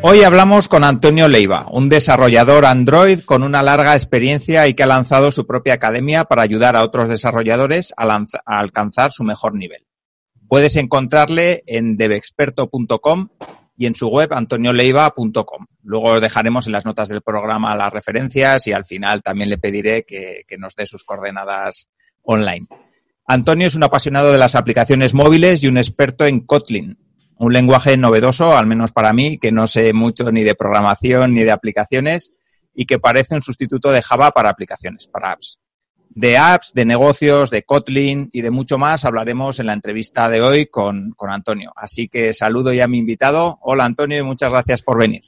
Hoy hablamos con Antonio Leiva, un desarrollador Android con una larga experiencia y que ha lanzado su propia academia para ayudar a otros desarrolladores a, alcanzar su mejor nivel. Puedes encontrarle en devexperto.com y en su web antonioleiva.com. Luego os dejaremos en las notas del programa las referencias y al final también le pediré que, que nos dé sus coordenadas online. Antonio es un apasionado de las aplicaciones móviles y un experto en Kotlin, un lenguaje novedoso, al menos para mí, que no sé mucho ni de programación ni de aplicaciones y que parece un sustituto de Java para aplicaciones, para apps. De apps, de negocios, de Kotlin y de mucho más hablaremos en la entrevista de hoy con, con Antonio. Así que saludo ya a mi invitado. Hola Antonio y muchas gracias por venir.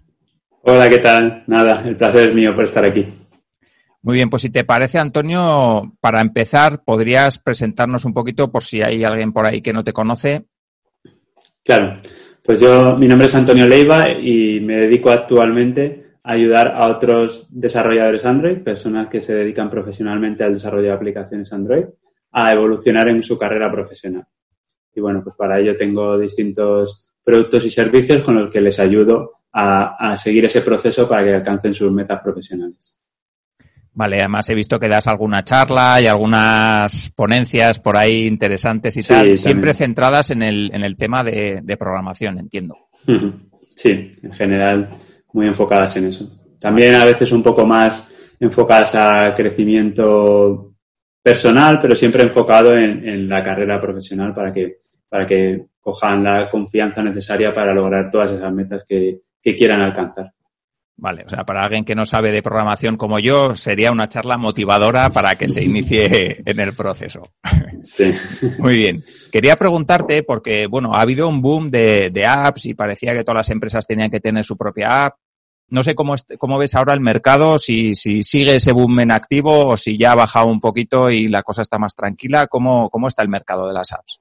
Hola, ¿qué tal? Nada, el placer es mío por estar aquí. Muy bien, pues si te parece, Antonio, para empezar, podrías presentarnos un poquito por si hay alguien por ahí que no te conoce Claro, pues yo, mi nombre es Antonio Leiva y me dedico actualmente a ayudar a otros desarrolladores Android, personas que se dedican profesionalmente al desarrollo de aplicaciones Android, a evolucionar en su carrera profesional. Y bueno, pues para ello tengo distintos productos y servicios con los que les ayudo a, a seguir ese proceso para que alcancen sus metas profesionales. Vale, además he visto que das alguna charla y algunas ponencias por ahí interesantes y sí, tal, siempre centradas en el, en el tema de, de, programación, entiendo. Sí, en general muy enfocadas en eso. También a veces un poco más enfocadas a crecimiento personal, pero siempre enfocado en, en la carrera profesional para que, para que cojan la confianza necesaria para lograr todas esas metas que, que quieran alcanzar. Vale, o sea, para alguien que no sabe de programación como yo, sería una charla motivadora para que se inicie en el proceso. Sí. Muy bien. Quería preguntarte, porque, bueno, ha habido un boom de, de, apps y parecía que todas las empresas tenían que tener su propia app. No sé cómo, cómo ves ahora el mercado, si, si sigue ese boom en activo o si ya ha bajado un poquito y la cosa está más tranquila. ¿Cómo, cómo está el mercado de las apps?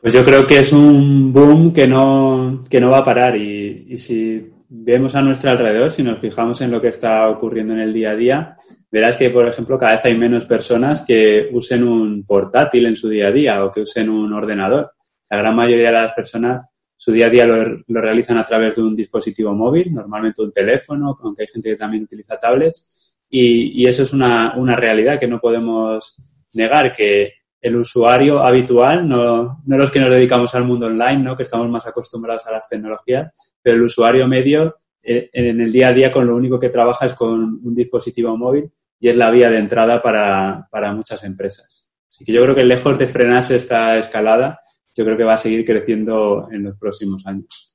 Pues yo creo que es un boom que no, que no va a parar y, y si vemos a nuestro alrededor, si nos fijamos en lo que está ocurriendo en el día a día, verás que, por ejemplo, cada vez hay menos personas que usen un portátil en su día a día o que usen un ordenador. La gran mayoría de las personas su día a día lo, lo realizan a través de un dispositivo móvil, normalmente un teléfono, aunque hay gente que también utiliza tablets. Y, eso es una, una realidad que no podemos negar, que el usuario habitual, no, no los que nos dedicamos al mundo online, ¿no? que estamos más acostumbrados a las tecnologías, pero el usuario medio eh, en el día a día con lo único que trabaja es con un dispositivo móvil y es la vía de entrada para, para muchas empresas. Así que yo creo que lejos de frenarse esta escalada, yo creo que va a seguir creciendo en los próximos años.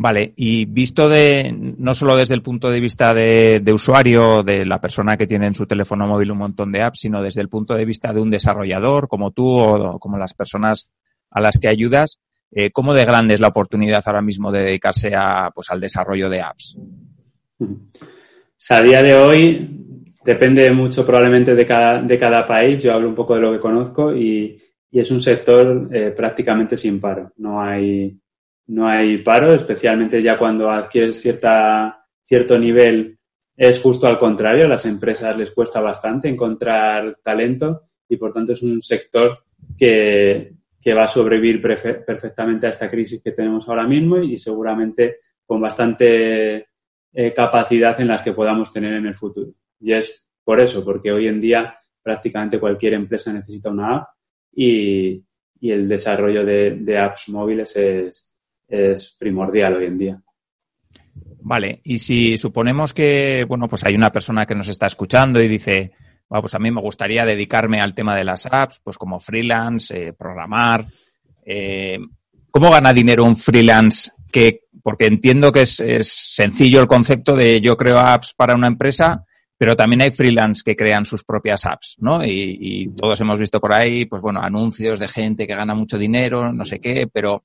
Vale, y visto de no solo desde el punto de vista de, de, usuario, de la persona que tiene en su teléfono móvil un montón de apps, sino desde el punto de vista de un desarrollador como tú o como las personas a las que ayudas, eh, ¿cómo de grande es la oportunidad ahora mismo de dedicarse a, pues, al desarrollo de apps? A día de hoy depende mucho probablemente de cada, de cada país. Yo hablo un poco de lo que conozco y, y es un sector eh, prácticamente sin paro. No hay no hay paro, especialmente ya cuando adquieres cierta, cierto nivel, es justo al contrario, a las empresas les cuesta bastante encontrar talento y por tanto es un sector que, que va a sobrevivir perfectamente a esta crisis que tenemos ahora mismo y seguramente con bastante eh, capacidad en las que podamos tener en el futuro. Y es por eso, porque hoy en día prácticamente cualquier empresa necesita una app y, y el desarrollo de, de apps móviles es, es primordial hoy en día. Vale, y si suponemos que, bueno, pues hay una persona que nos está escuchando y dice, bueno, pues a mí me gustaría dedicarme al tema de las apps, pues como freelance, eh, programar. Eh, ¿Cómo gana dinero un freelance? Que, porque entiendo que es, es, sencillo el concepto de yo creo apps para una empresa, pero también hay freelance que crean sus propias apps, ¿no? Y, y todos hemos visto por ahí, pues bueno, anuncios de gente que gana mucho dinero, no sé qué, pero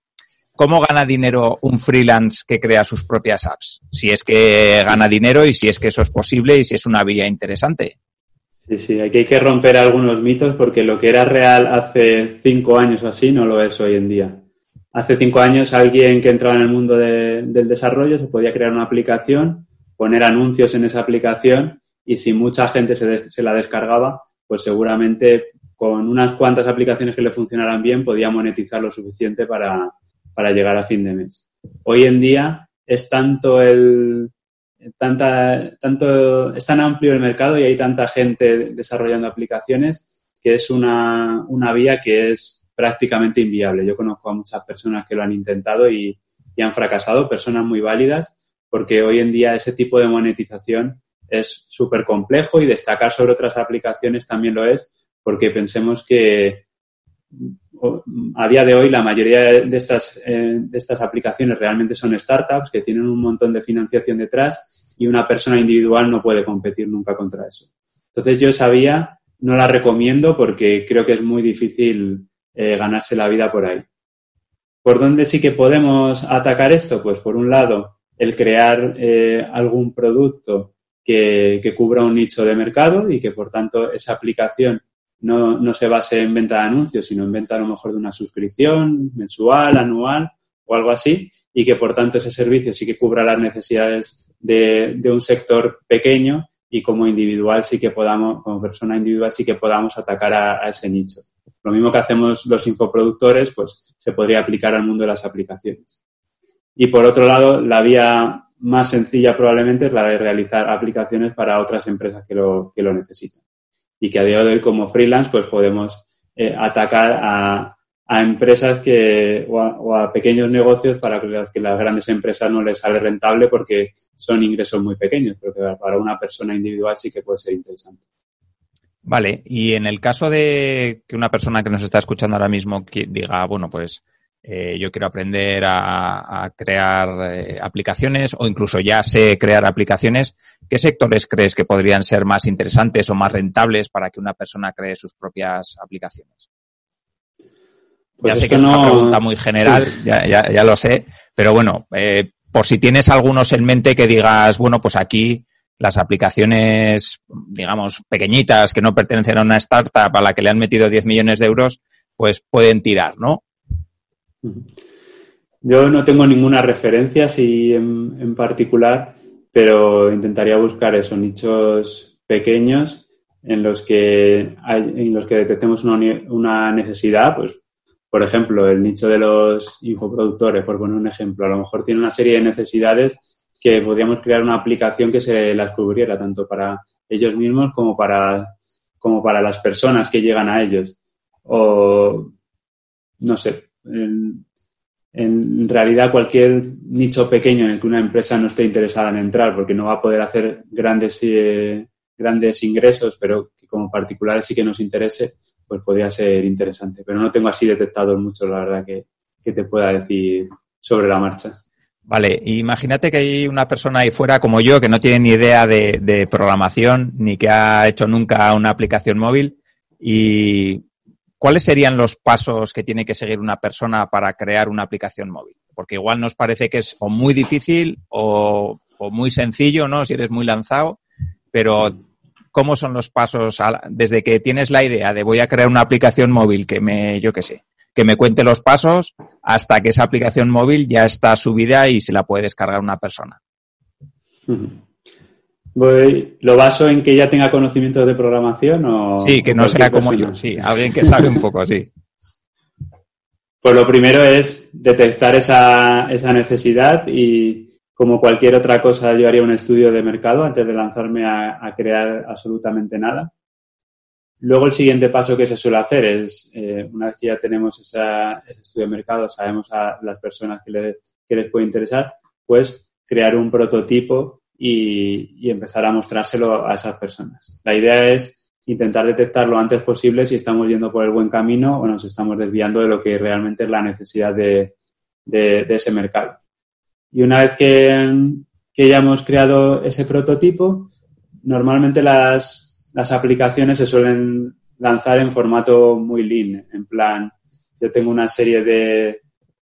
¿Cómo gana dinero un freelance que crea sus propias apps? Si es que gana dinero y si es que eso es posible y si es una vía interesante. Sí, sí, aquí hay que romper algunos mitos porque lo que era real hace cinco años o así no lo es hoy en día. Hace cinco años alguien que entraba en el mundo del desarrollo se podía crear una aplicación, poner anuncios en esa aplicación y si mucha gente se, se la descargaba, pues seguramente con unas cuantas aplicaciones que le funcionaran bien podía monetizar lo suficiente para, para llegar a fin de mes. Hoy en día es tanto el, tanta, tanto, es tan amplio el mercado y hay tanta gente desarrollando aplicaciones que es una, una vía que es prácticamente inviable. Yo conozco a muchas personas que lo han intentado y, y han fracasado, personas muy válidas, porque hoy en día ese tipo de monetización es súper complejo y destacar sobre otras aplicaciones también lo es, porque pensemos que a día de hoy la mayoría de estas, eh, de estas aplicaciones realmente son startups que tienen un montón de financiación detrás y una persona individual no puede competir nunca contra eso. Entonces yo sabía, no la recomiendo porque creo que es muy difícil eh, ganarse la vida por ahí. ¿Por dónde sí que podemos atacar esto? Pues por un lado, el crear eh, algún producto que, que cubra un nicho de mercado y que por tanto esa aplicación no, se base en venta de anuncios, sino en venta a lo mejor de una suscripción mensual, anual o algo así, y que por tanto ese servicio sí que cubra las necesidades de, un sector pequeño y como individual sí que podamos, como persona individual sí que podamos atacar a, ese nicho. Lo mismo que hacemos los infoproductores, pues se podría aplicar al mundo de las aplicaciones. Y por otro lado, la vía más sencilla probablemente es la de realizar aplicaciones para otras empresas que lo necesitan y que a día de hoy como freelance pues podemos eh, atacar a, a, empresas que, o a, pequeños negocios para que las, que las, grandes empresas no les sale rentable porque son ingresos muy pequeños, pero que para una persona individual sí que puede ser interesante. Vale, y en el caso de que una persona que nos está escuchando ahora mismo diga, bueno, pues eh, yo quiero aprender a, a crear eh, aplicaciones o incluso ya sé crear aplicaciones, ¿qué sectores crees que podrían ser más interesantes o más rentables para que una persona cree sus propias aplicaciones? Pues ya sé que es una pregunta muy general, sí. ya, ya, ya, lo sé, pero bueno, eh, por si tienes algunos en mente que digas, bueno, pues aquí las aplicaciones, digamos, pequeñitas que no pertenecen a una startup a la que le han metido 10 millones de euros, pues pueden tirar, ¿no? Yo no tengo ninguna referencia así en, en, particular, pero intentaría buscar esos nichos pequeños en los que hay, en los que detectemos una, una, necesidad, pues por ejemplo, el nicho de los infoproductores, por poner un ejemplo, a lo mejor tiene una serie de necesidades que podríamos crear una aplicación que se las cubriera tanto para ellos mismos como para, como para las personas que llegan a ellos. O, no sé, en, realidad cualquier nicho pequeño en el que una empresa no esté interesada en entrar porque no va a poder hacer grandes, eh, grandes ingresos, pero que como particulares sí que nos interese, pues podría ser interesante. Pero no tengo así detectados mucho, la verdad, que, que te pueda decir sobre la marcha. Vale, imagínate que hay una persona ahí fuera como yo que no tiene ni idea de, de programación ni que ha hecho nunca una aplicación móvil y ¿cuáles serían los pasos que tiene que seguir una persona para crear una aplicación móvil? Porque igual nos parece que es o muy difícil o, muy sencillo, ¿no? Si eres muy lanzado, pero ¿cómo son los pasos desde que tienes la idea de voy a crear una aplicación móvil que me, yo qué sé, que me cuente los pasos hasta que esa aplicación móvil ya está subida y se la puede descargar una persona? Voy, ¿Lo baso en que ya tenga conocimientos de programación o...? Sí, que no sea como yo, sí. Alguien que sabe un poco, sí. Pues lo primero es detectar esa, esa necesidad y como cualquier otra cosa yo haría un estudio de mercado antes de lanzarme a, a crear absolutamente nada. Luego el siguiente paso que se suele hacer es, eh, una vez que ya tenemos esa, ese estudio de mercado, sabemos a las personas que, le, que les puede interesar, pues crear un prototipo y, y, empezar a mostrárselo a esas personas. La idea es intentar detectar lo antes posible si estamos yendo por el buen camino o nos estamos desviando de lo que realmente es la necesidad de, de, de ese mercado. Y una vez que, que, ya hemos creado ese prototipo, normalmente las, las aplicaciones se suelen lanzar en formato muy lean, en plan, yo tengo una serie de,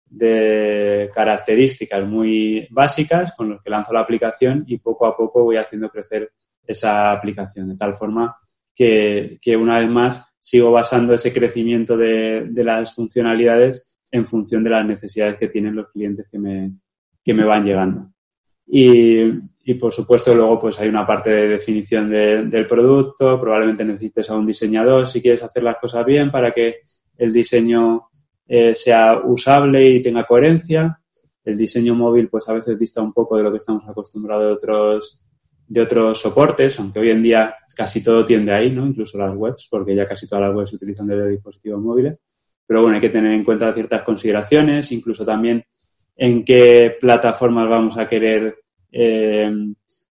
de características muy básicas con los que lanzo la aplicación y poco a poco voy haciendo crecer esa aplicación, de tal forma que, una vez más sigo basando ese crecimiento de, las funcionalidades en función de las necesidades que tienen los clientes que me, que me van llegando. Y, y, por supuesto luego pues hay una parte de definición del producto, probablemente necesites a un diseñador si quieres hacer las cosas bien para que el diseño eh, sea usable y tenga coherencia. El diseño móvil pues a veces dista un poco de lo que estamos acostumbrados de otros, de otros soportes, aunque hoy en día casi todo tiende ahí, ¿no? Incluso las webs, porque ya casi todas las webs se utilizan desde dispositivos móviles. Pero bueno, hay que tener en cuenta ciertas consideraciones, incluso también en qué plataformas vamos a querer eh,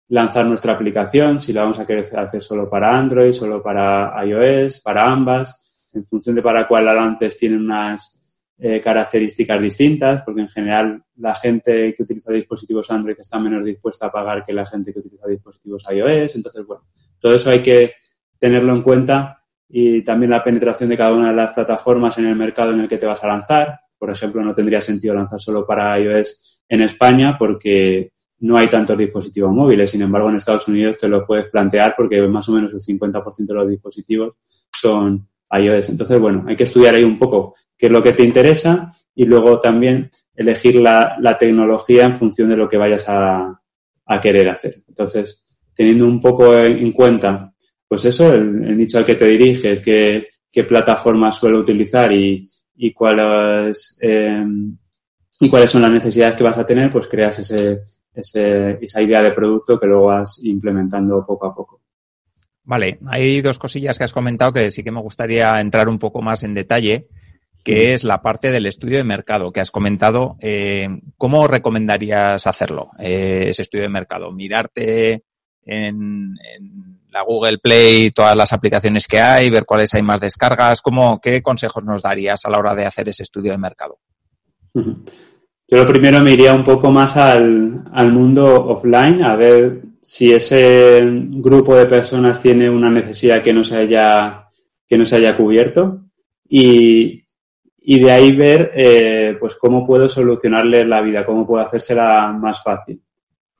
lanzar nuestra aplicación, si la vamos a querer hacer solo para Android, solo para iOS, para ambas, en función de para cuál la lances tienen unas eh, características distintas, porque en general la gente que utiliza dispositivos Android está menos dispuesta a pagar que la gente que utiliza dispositivos iOS. Entonces, bueno, todo eso hay que tenerlo en cuenta y también la penetración de cada una de las plataformas en el mercado en el que te vas a lanzar. Por ejemplo, no tendría sentido lanzar solo para iOS en España porque no hay tantos dispositivos móviles. Sin embargo, en Estados Unidos te lo puedes plantear porque más o menos el 50% de los dispositivos son iOS. Entonces, bueno, hay que estudiar ahí un poco qué es lo que te interesa y luego también elegir la, tecnología en función de lo que vayas a, querer hacer. Entonces, teniendo un poco en, cuenta, pues eso, el, nicho al que te diriges, qué, qué plataformas suele utilizar y, y cuáles em, y cuáles son las necesidades que vas a tener, pues creas ese, esa idea de producto que luego vas implementando poco a poco. Vale, hay dos cosillas que has comentado que sí que me gustaría entrar un poco más en detalle, que es la parte del estudio de mercado que has comentado. Eh, ¿Cómo recomendarías hacerlo, eh, ese estudio de mercado? ¿Mirarte en, la Google Play todas las aplicaciones que hay, ver cuáles hay más descargas? ¿Cómo, ¿Qué consejos nos darías a la hora de hacer ese estudio de mercado? Yo lo primero me iría un poco más al, al mundo offline, a ver si ese grupo de personas tiene una necesidad que no se haya, que no se haya cubierto y, y de ahí ver eh, pues cómo puedo solucionarles la vida, cómo puedo hacérsela más fácil.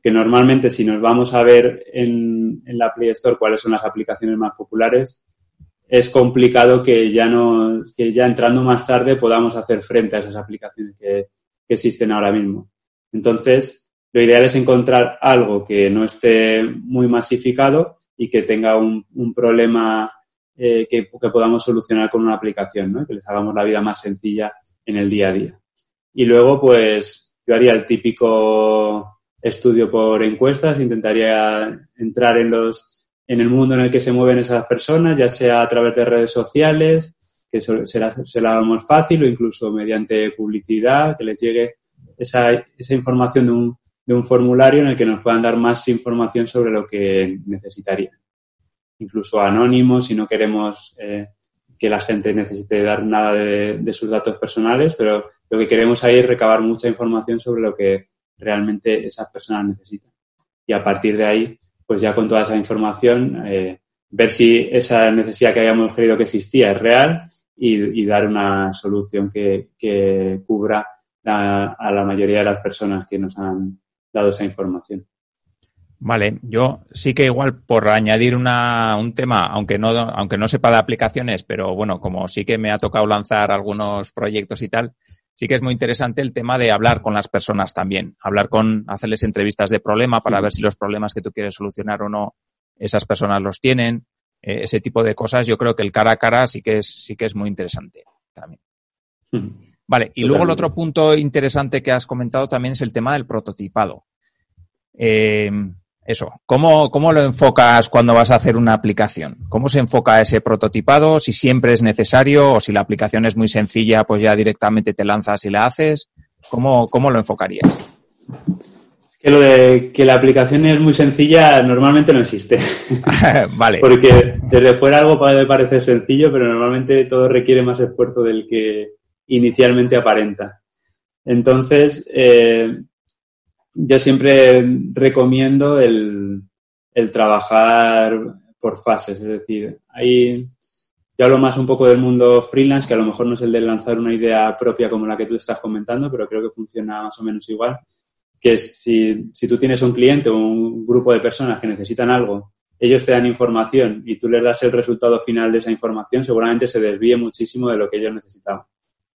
Que normalmente si nos vamos a ver en, en la Play Store cuáles son las aplicaciones más populares, es complicado que ya no, que ya entrando más tarde podamos hacer frente a esas aplicaciones que, que existen ahora mismo. Entonces, lo ideal es encontrar algo que no esté muy masificado y que tenga un, problema eh, que, podamos solucionar con una aplicación, ¿no? que les hagamos la vida más sencilla en el día a día. Y luego, pues, yo haría el típico estudio por encuestas, intentaría entrar en los en el mundo en el que se mueven esas personas, ya sea a través de redes sociales, que será, será más fácil, o incluso mediante publicidad, que les llegue esa, esa información de un, de un formulario en el que nos puedan dar más información sobre lo que necesitarían. Incluso anónimo, si no queremos eh, que la gente necesite dar nada de, sus datos personales, pero lo que queremos ahí es recabar mucha información sobre lo que realmente esas personas necesitan. Y a partir de ahí, pues ya con toda esa información, eh, ver si esa necesidad que habíamos creído que existía es real y, dar una solución que, cubra a la mayoría de las personas que nos han dado esa información. Vale, yo sí que igual por añadir una, un tema, aunque no, aunque no sepa de aplicaciones, pero bueno, como sí que me ha tocado lanzar algunos proyectos y tal, sí que es muy interesante el tema de hablar con las personas también, hablar con, hacerles entrevistas de problema para ver si los problemas que tú quieres solucionar o no, esas personas los tienen, eh, ese tipo de cosas. Yo creo que el cara a cara sí que es, sí que es muy interesante también. Hmm. Vale, y luego el otro punto interesante que has comentado también es el tema del prototipado. Eh, eso, ¿cómo, ¿cómo, lo enfocas cuando vas a hacer una aplicación? ¿Cómo se enfoca ese prototipado? Si siempre es necesario o si la aplicación es muy sencilla, pues ya directamente te lanzas y la haces. ¿Cómo, cómo lo enfocarías? Que lo de que la aplicación es muy sencilla normalmente no existe. vale. Porque desde fuera algo puede parecer sencillo, pero normalmente todo requiere más esfuerzo del que, inicialmente aparenta. Entonces, eh, yo siempre recomiendo el, trabajar por fases, es decir, ahí yo hablo más un poco del mundo freelance, que a lo mejor no es el de lanzar una idea propia como la que tú estás comentando, pero creo que funciona más o menos igual, que si, si tú tienes un cliente o un grupo de personas que necesitan algo ellos te dan información y tú les das el resultado final de esa información, seguramente se desvíe muchísimo de lo que ellos necesitaban.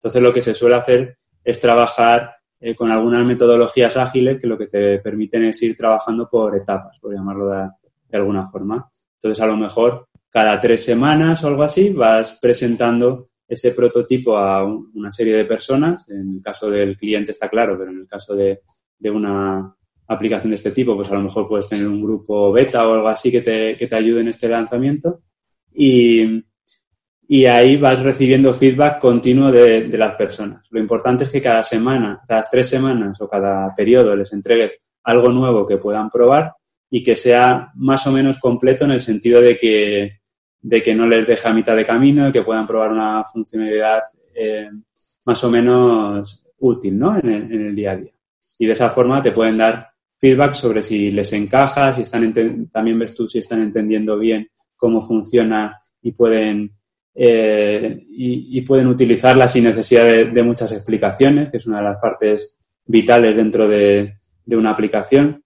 Entonces, lo que se suele hacer es trabajar eh, con algunas metodologías ágiles que lo que te permiten es ir trabajando por etapas, por llamarlo de, de alguna forma. Entonces, a lo mejor cada tres semanas o algo así vas presentando ese prototipo a una serie de personas. En el caso del cliente está claro, pero en el caso de, una aplicación de este tipo, pues a lo mejor puedes tener un grupo beta o algo así que te, que te ayude en este lanzamiento. Y, y ahí vas recibiendo feedback continuo de, de, las personas. Lo importante es que cada semana, cada tres semanas o cada periodo les entregues algo nuevo que puedan probar y que sea más o menos completo en el sentido de que de que no les deje a mitad de camino y que puedan probar una funcionalidad eh, más o menos útil ¿no? en, el, día a día. Y de esa forma te pueden dar feedback sobre si les encaja, si están también ves tú si están entendiendo bien cómo funciona y pueden eh, y, pueden utilizarla sin necesidad de, muchas explicaciones, que es una de las partes vitales dentro de, una aplicación.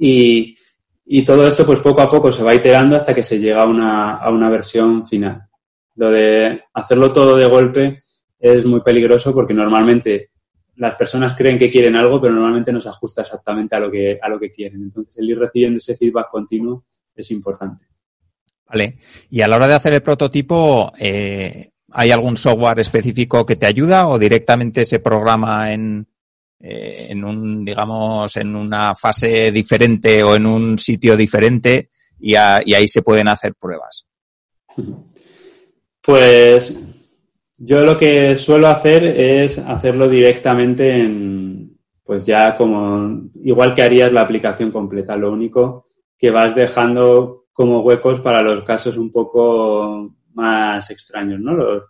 Y, y todo esto, pues poco a poco se va iterando hasta que se llega a una, a una versión final. Lo de hacerlo todo de golpe es muy peligroso porque normalmente las personas creen que quieren algo, pero normalmente no se ajusta exactamente a lo que, a lo que quieren. Entonces, el ir recibiendo ese feedback continuo es importante. Vale. Y a la hora de hacer el prototipo, eh, ¿hay algún software específico que te ayuda o directamente se programa en, eh, en un, digamos, en una fase diferente o en un sitio diferente y, ahí se pueden hacer pruebas? Pues yo lo que suelo hacer es hacerlo directamente en, pues ya como, igual que harías la aplicación completa, lo único que vas dejando como huecos para los casos un poco más extraños, ¿no? Los,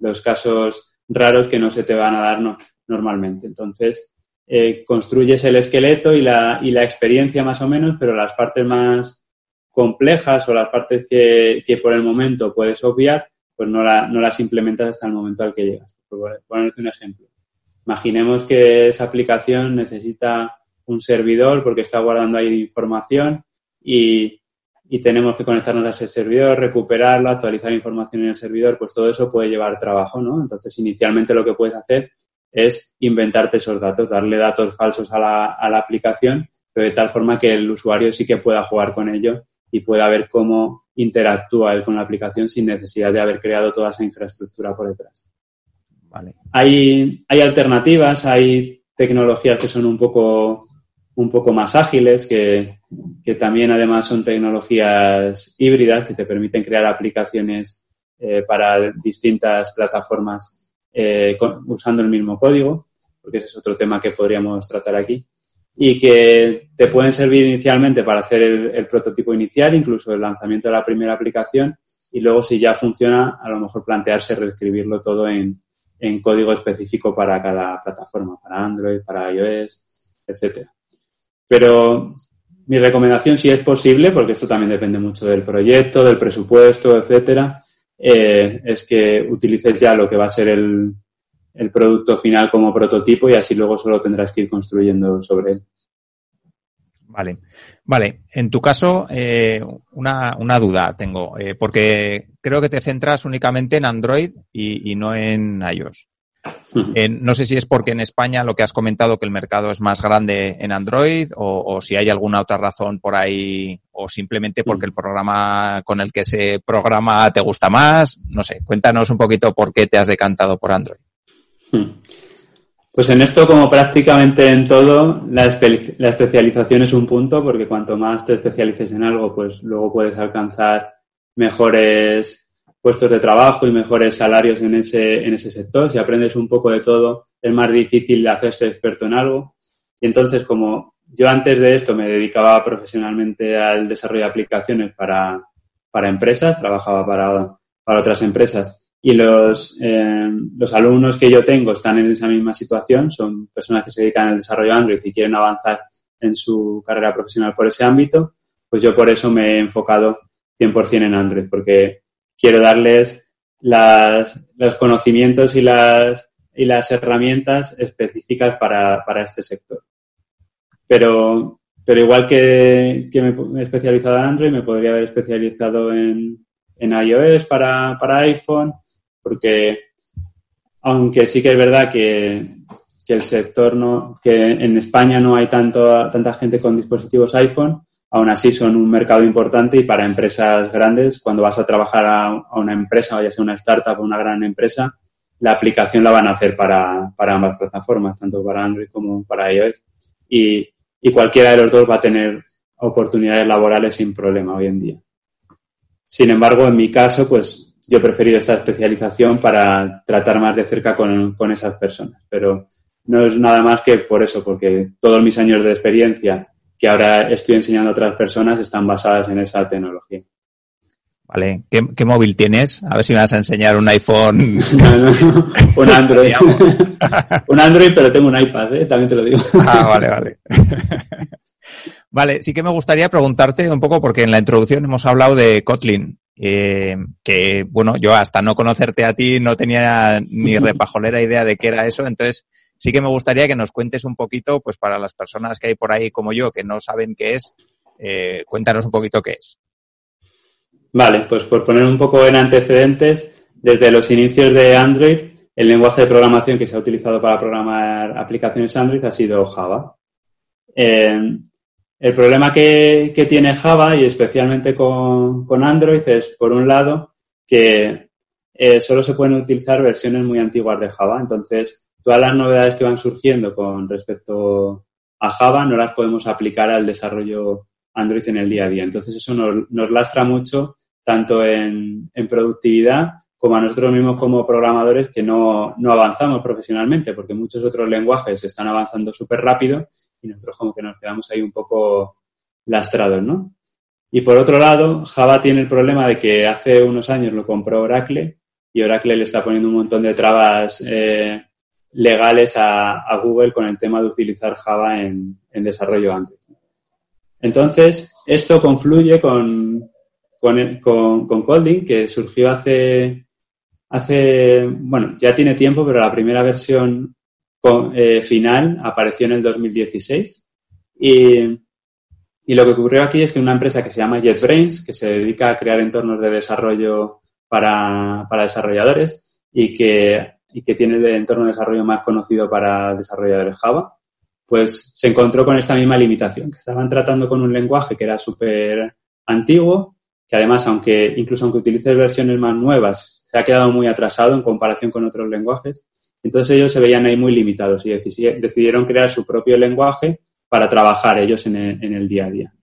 los casos raros que no se te van a dar no, normalmente. Entonces, eh, construyes el esqueleto y la, y la experiencia más o menos, pero las partes más complejas o las partes que, que por el momento puedes obviar, pues no, la, no las implementas hasta el momento al que llegas. Por ponerte un ejemplo. Imaginemos que esa aplicación necesita un servidor porque está guardando ahí información y, y tenemos que conectarnos a ese servidor, recuperarlo, actualizar información en el servidor, pues todo eso puede llevar trabajo, ¿no? Entonces, inicialmente lo que puedes hacer es inventarte esos datos, darle datos falsos a la, a la aplicación, pero de tal forma que el usuario sí que pueda jugar con ello y pueda ver cómo interactúa él con la aplicación sin necesidad de haber creado toda esa infraestructura por detrás. Vale. Hay, hay alternativas, hay tecnologías que son un poco, un poco más ágiles, que, que también además son tecnologías híbridas que te permiten crear aplicaciones eh, para distintas plataformas eh, usando el mismo código, porque ese es otro tema que podríamos tratar aquí, y que te pueden servir inicialmente para hacer el, prototipo inicial, incluso el lanzamiento de la primera aplicación, y luego si ya funciona, a lo mejor plantearse reescribirlo todo en, en código específico para cada plataforma, para Android, para iOS, etcétera. Pero mi recomendación, si es posible, porque esto también depende mucho del proyecto, del presupuesto, etcétera, eh, es que utilices ya lo que va a ser el, el, producto final como prototipo y así luego solo tendrás que ir construyendo sobre él. Vale, vale. En tu caso, eh, una, duda tengo, eh, porque creo que te centras únicamente en Android y no en iOS. Eh, no sé si es porque en España lo que has comentado que el mercado es más grande en Android o, si hay alguna otra razón por ahí o simplemente porque el programa con el que se programa te gusta más. No sé, cuéntanos un poquito por qué te has decantado por Android. Pues en esto, como prácticamente en todo, la, la especialización es un punto porque cuanto más te especialices en algo, pues luego puedes alcanzar mejores puestos de trabajo y mejores salarios en ese, en ese sector. Si aprendes un poco de todo, es más difícil hacerse experto en algo. Y entonces, como yo antes de esto me dedicaba profesionalmente al desarrollo de aplicaciones para, para empresas, trabajaba para, para otras empresas y los, eh, los alumnos que yo tengo están en esa misma situación, son personas que se dedican al desarrollo Android y quieren avanzar en su carrera profesional por ese ámbito, pues yo por eso me he enfocado 100% en Android, porque quiero darles los conocimientos y las, y las herramientas específicas para, este sector. Pero igual que, me he especializado en Android, me podría haber especializado en, iOS para, para, iPhone, porque aunque sí que es verdad que, que, el sector no, que en España no hay tanto, tanta gente con dispositivos iPhone, aún así son un mercado importante y para empresas grandes, cuando vas a trabajar a, una empresa, o ya sea una startup o una gran empresa, la aplicación la van a hacer para, ambas plataformas, tanto para Android como para iOS. Y, cualquiera de los dos va a tener oportunidades laborales sin problema hoy en día. Sin embargo, en mi caso, pues yo he preferido esta especialización para tratar más de cerca con esas personas. Pero no es nada más que por eso, porque todos mis años de experiencia que ahora estoy enseñando a otras personas están basadas en esa tecnología. Vale, ¿Qué, móvil tienes? A ver si me vas a enseñar un iPhone. No, no, un Android. un Android, pero tengo un iPad, ¿eh? también te lo digo. ah, vale, vale. vale, sí que me gustaría preguntarte un poco, porque en la introducción hemos hablado de Kotlin, eh, que, bueno, yo hasta no conocerte a ti no tenía ni repajolera idea de qué era eso, entonces sí que me gustaría que nos cuentes un poquito, pues para las personas que hay por ahí como yo que no saben qué es, eh, cuéntanos un poquito qué es. Vale, pues por poner un poco en antecedentes, desde los inicios de Android, el lenguaje de programación que se ha utilizado para programar aplicaciones Android ha sido Java. Eh, el problema que, tiene Java, y especialmente con, Android, es, por un lado, que eh, solo se pueden utilizar versiones muy antiguas de Java. Entonces, todas las novedades que van surgiendo con respecto a Java no las podemos aplicar al desarrollo Android en el día a día. Entonces eso nos, lastra mucho tanto en, productividad como a nosotros mismos como programadores que no, avanzamos profesionalmente porque muchos otros lenguajes están avanzando súper rápido y nosotros como que nos quedamos ahí un poco lastrados, ¿no? Y por otro lado, Java tiene el problema de que hace unos años lo compró Oracle y Oracle le está poniendo un montón de trabas eh, legales a, Google con el tema de utilizar Java en, desarrollo Android. Entonces, esto confluye con, con, con, que surgió hace, hace, bueno, ya tiene tiempo, pero la primera versión eh, final apareció en el 2016. Y, y lo que ocurrió aquí es que una empresa que se llama JetBrains, que se dedica a crear entornos de desarrollo para, para desarrolladores y que y que tiene el entorno de desarrollo más conocido para desarrolladores Java, pues se encontró con esta misma limitación, que estaban tratando con un lenguaje que era súper antiguo, que además, aunque incluso aunque utilices versiones más nuevas, se ha quedado muy atrasado en comparación con otros lenguajes. Entonces ellos se veían ahí muy limitados y decidieron crear su propio lenguaje para trabajar ellos en el, en el día a día.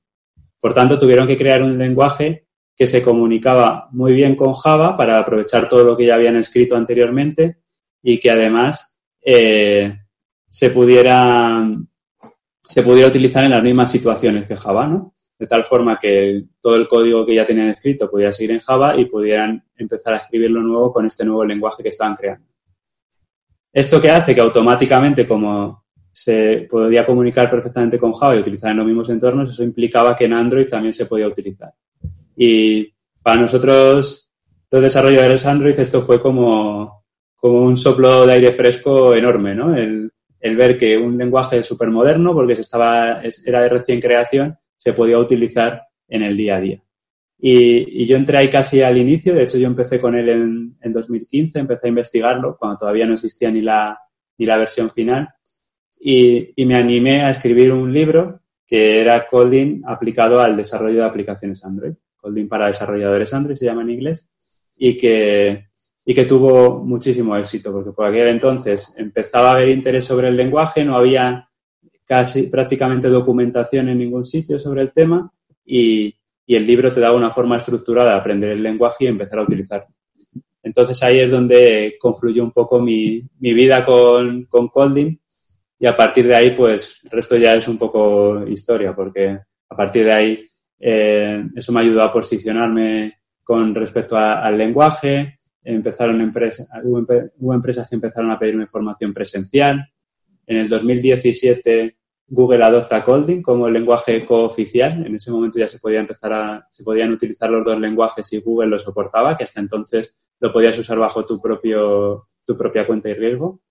Por tanto, tuvieron que crear un lenguaje que se comunicaba muy bien con Java para aprovechar todo lo que ya habían escrito anteriormente y que además eh, se, pudiera, se pudiera utilizar en las mismas situaciones que Java, ¿no? De tal forma que todo el código que ya tenían escrito pudiera seguir en Java y pudieran empezar a escribirlo nuevo con este nuevo lenguaje que estaban creando. Esto que hace que automáticamente, como se podía comunicar perfectamente con Java y utilizar en los mismos entornos, eso implicaba que en Android también se podía utilizar. Y para nosotros, los desarrolladores Android, esto fue como como un soplo de aire fresco enorme, ¿no? El, ver que un lenguaje súper moderno, porque se estaba, era de recién creación, se podía utilizar en el día a día. Y, yo entré ahí casi al inicio, de hecho yo empecé con él en, en 2015, empecé a investigarlo cuando todavía no existía ni la, ni la versión final y, y me animé a escribir un libro que era Kotlin aplicado al desarrollo de aplicaciones Android. Kotlin para desarrolladores Android se llama en inglés y que, y que tuvo muchísimo éxito, porque por aquel entonces empezaba a haber interés sobre el lenguaje, no había casi prácticamente documentación en ningún sitio sobre el tema y, el libro te daba una forma estructurada de aprender el lenguaje y empezar a utilizarlo. Entonces ahí es donde confluyó un poco mi, vida con, con Kotlin y a partir de ahí pues el resto ya es un poco historia porque a partir de ahí eh, eso me ayudó a posicionarme con respecto al lenguaje, empezaron empresas, hubo, empresas que empezaron a pedirme información presencial. En el 2017 Google adopta Kotlin como el lenguaje cooficial. En ese momento ya se podía empezar a, se podían utilizar los dos lenguajes y Google lo soportaba, que hasta entonces lo podías usar bajo tu propio, tu propia cuenta y riesgo.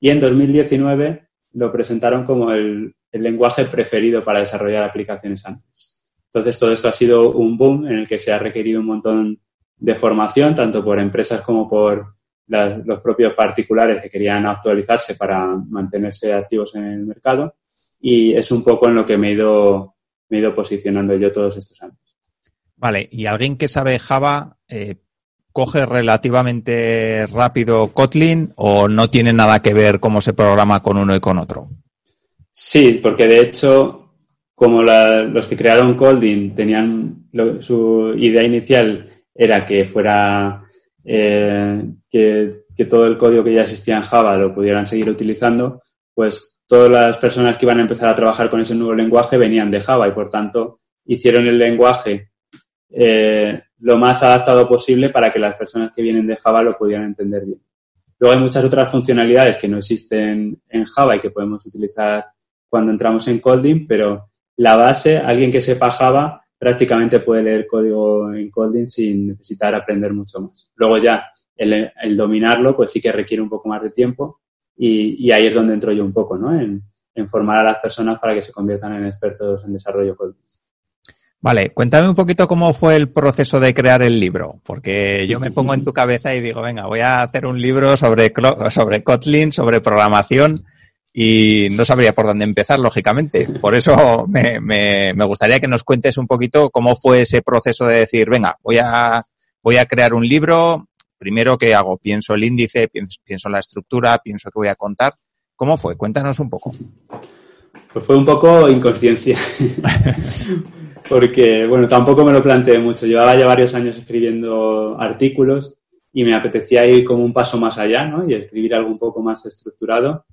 Y en 2019 lo presentaron como el, lenguaje preferido para desarrollar aplicaciones antes. Entonces, todo esto ha sido un boom en el que se ha requerido un montón de formación, tanto por empresas como por los propios particulares que querían actualizarse para mantenerse activos en el mercado. Y es un poco en lo que me he ido, me he ido posicionando yo todos estos años. Vale, y alguien que sabe Java, eh, ¿coge relativamente rápido Kotlin o no tiene nada que ver cómo se programa con uno y con otro? Sí, porque de hecho, como los que crearon Kotlin tenían su idea inicial era que fuera eh, que, que, todo el código que ya existía en Java lo pudieran seguir utilizando, pues todas las personas que iban a empezar a trabajar con ese nuevo lenguaje venían de Java y por tanto hicieron el lenguaje eh, lo más adaptado posible para que las personas que vienen de Java lo pudieran entender bien. Luego hay muchas otras funcionalidades que no existen en Java y que podemos utilizar cuando entramos en Kotlin, pero la base, alguien que sepa Java prácticamente puede leer código en Kotlin sin necesitar aprender mucho más. Luego ya el, dominarlo pues sí que requiere un poco más de tiempo y, ahí es donde entro yo un poco, ¿no? En, en formar a las personas para que se conviertan en expertos en desarrollo Kotlin. Vale, cuéntame un poquito cómo fue el proceso de crear el libro, porque yo me pongo en tu cabeza y digo, venga, voy a hacer un libro sobre, sobre Kotlin, sobre programación, y no sabría por dónde empezar, lógicamente. Por eso me, me, gustaría que nos cuentes un poquito cómo fue ese proceso de decir, venga, voy a, voy a crear un libro. Primero, ¿qué hago? Pienso el índice, pienso, pienso la estructura, pienso que voy a contar. ¿Cómo fue? Cuéntanos un poco. Pues fue un poco inconsciencia. porque, bueno, tampoco me lo planteé mucho. Llevaba ya varios años escribiendo artículos y me apetecía ir como un paso más allá, ¿no? Y escribir algo un poco más estructurado.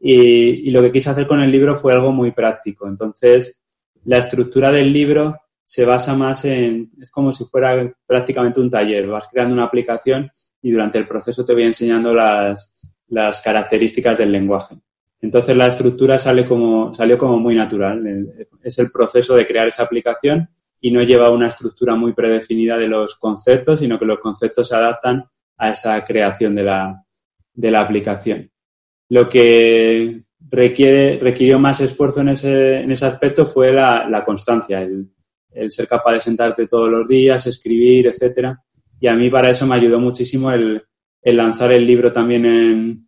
Y, lo que quise hacer con el libro fue algo muy práctico. Entonces, la estructura del libro se basa más en, es como si fuera prácticamente un taller. Vas creando una aplicación y durante el proceso te voy enseñando las, las características del lenguaje. Entonces la estructura sale como, salió como muy natural. Es el proceso de crear esa aplicación y no lleva una estructura muy predefinida de los conceptos, sino que los conceptos se adaptan a esa creación de la, de la aplicación. Lo que requirió más esfuerzo en ese, en ese aspecto fue la, la constancia, el, el, ser capaz de sentarte todos los días, escribir, etcétera. Y a mí para eso me ayudó muchísimo el, el lanzar el libro también en,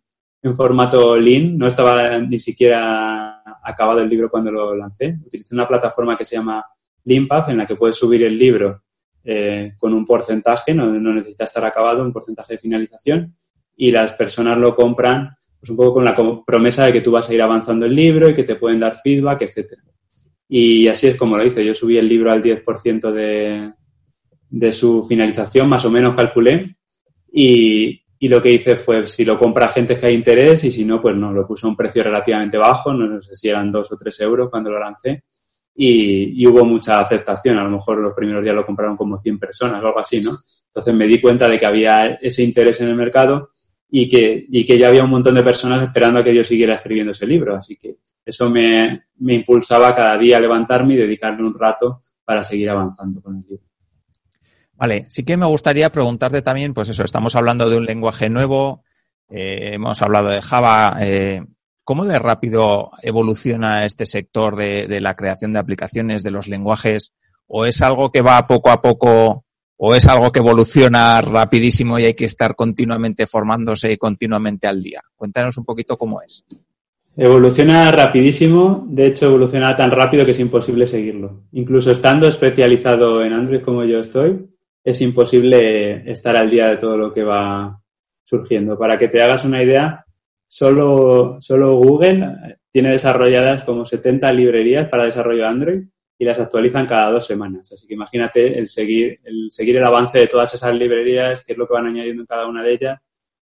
en formato Lean. No estaba ni siquiera acabado el libro cuando lo lancé. Utilicé una plataforma que se llama Leanpath en la que puedes subir el libro eh, con un porcentaje, no, necesita estar acabado, un porcentaje de finalización, y las personas lo compran pues un poco con la promesa de que tú vas a ir avanzando el libro y que te pueden dar feedback, etcétera. Y así es como lo hice. Yo subí el libro al 10% de, de su finalización, más o menos calculé, y, y lo que hice fue, si lo compra gente que hay interés y si no, pues no, lo puse a un precio relativamente bajo, no sé si eran dos o tres euros cuando lo lancé. Y, hubo mucha aceptación. A lo mejor los primeros días lo compraron como 100 personas o algo así, ¿no? Entonces me di cuenta de que había ese interés en el mercado y que, y que ya había un montón de personas esperando a que yo siguiera escribiendo ese libro. Así que eso me, me impulsaba cada día a levantarme y dedicarme un rato para seguir avanzando con el libro. Vale, sí que me gustaría preguntarte también, pues eso, estamos hablando de un lenguaje nuevo, eh, hemos hablado de Java. Eh, ¿Cómo de rápido evoluciona este sector de, la creación de aplicaciones, de los lenguajes? ¿O es algo que va poco a poco o es algo que evoluciona rapidísimo y hay que estar continuamente formándose y continuamente al día? Cuéntanos un poquito cómo es. Evoluciona rapidísimo, de hecho evoluciona tan rápido que es imposible seguirlo. Incluso estando especializado en Android como yo estoy, es imposible estar al día de todo lo que va surgiendo. Para que te hagas una idea, solo, solo Google tiene desarrolladas como 70 librerías para desarrollo Android y las actualizan cada dos semanas. Así que imagínate el seguir, el seguir el avance de todas esas librerías, qué es lo que van añadiendo en cada una de ellas.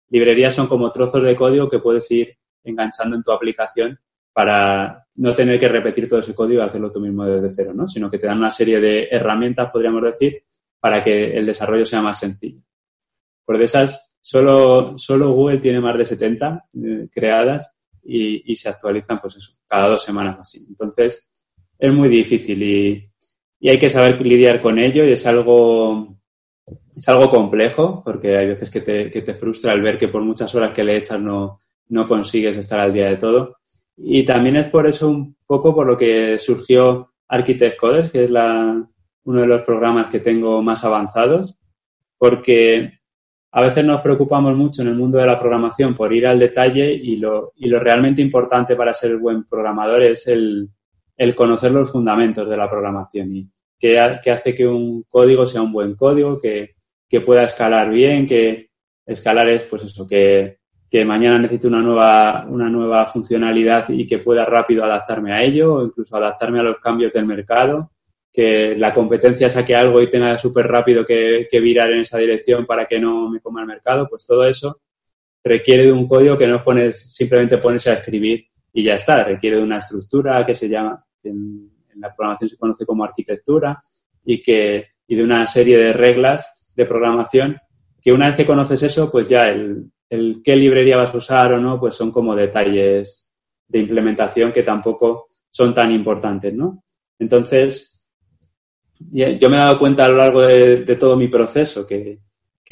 Librerías son como trozos de código que puedes ir enganchando en tu aplicación para no tener que repetir todo ese código y hacerlo tú mismo desde cero, ¿no? Sino que te dan una serie de herramientas, podríamos decir, para que el desarrollo sea más sencillo. Por de esas, solo, solo Google tiene más de 70 eh, creadas y, se actualizan, pues eso, cada dos semanas así. Entonces, es muy difícil y, hay que saber lidiar con ello y es algo, es algo complejo porque hay veces que te, que te frustra el ver que por muchas horas que le echas no, no consigues estar al día de todo. Y también es por eso un poco por lo que surgió Architect Coders, que es la, uno de los programas que tengo más avanzados, porque a veces nos preocupamos mucho en el mundo de la programación por ir al detalle y lo, y lo realmente importante para ser buen programador es el, el conocer los fundamentos de la programación y qué, hace que un código sea un buen código, que, que, pueda escalar bien, que escalar es pues eso, que, que mañana necesite una nueva, una nueva funcionalidad y que pueda rápido adaptarme a ello o incluso adaptarme a los cambios del mercado que la competencia saque algo y tenga súper rápido que, virar en esa dirección para que no me coma el mercado, pues todo eso requiere de un código que no pones, simplemente pones a escribir y ya está, requiere de una estructura que se llama, en, la programación se conoce como arquitectura y, que, y de una serie de reglas de programación que una vez que conoces eso, pues ya el, el qué librería vas a usar o no, pues son como detalles de implementación que tampoco son tan importantes, ¿no? Entonces, yo me he dado cuenta a lo largo de, todo mi proceso que,